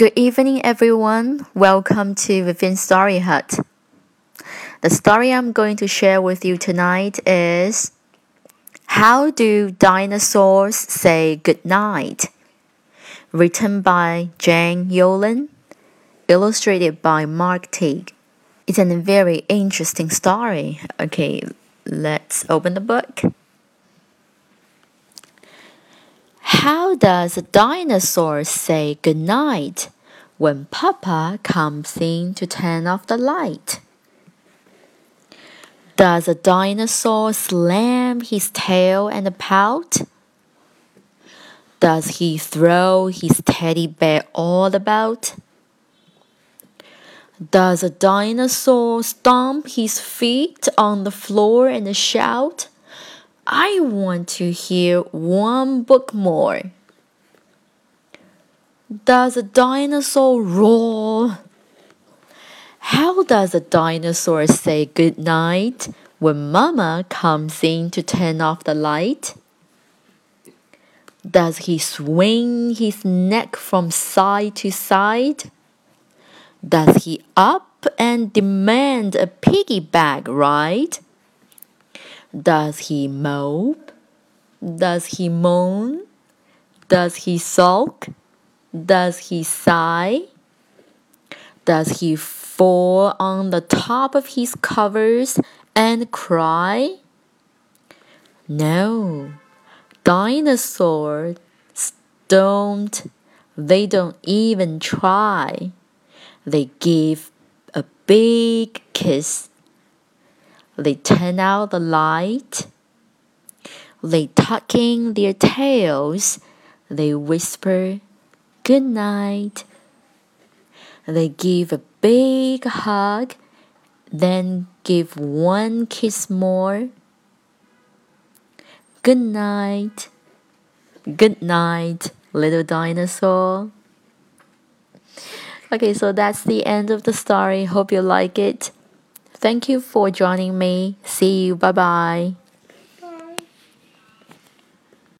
Good evening, everyone. Welcome to Vivian Story Hut. The story I'm going to share with you tonight is How Do Dinosaurs Say Goodnight? Written by Jane Yolen, illustrated by Mark Teague. It's a very interesting story. Okay, let's open the book. How does a dinosaur say goodnight when Papa comes in to turn off the light? Does a dinosaur slam his tail and pout? Does he throw his teddy bear all about? Does a dinosaur stomp his feet on the floor and shout? I want to hear one book more. Does a dinosaur roar? How does a dinosaur say good night when Mama comes in to turn off the light? Does he swing his neck from side to side? Does he up and demand a piggyback ride? Does he mope? Does he moan? Does he sulk? Does he sigh? Does he fall on the top of his covers and cry? No, dinosaurs don't. They don't even try. They give a big kiss they turn out the light. They tuck in their tails. They whisper, Good night. They give a big hug, then give one kiss more. Good night. Good night, little dinosaur. Okay, so that's the end of the story. Hope you like it. Thank you for joining me. See you. Bye bye.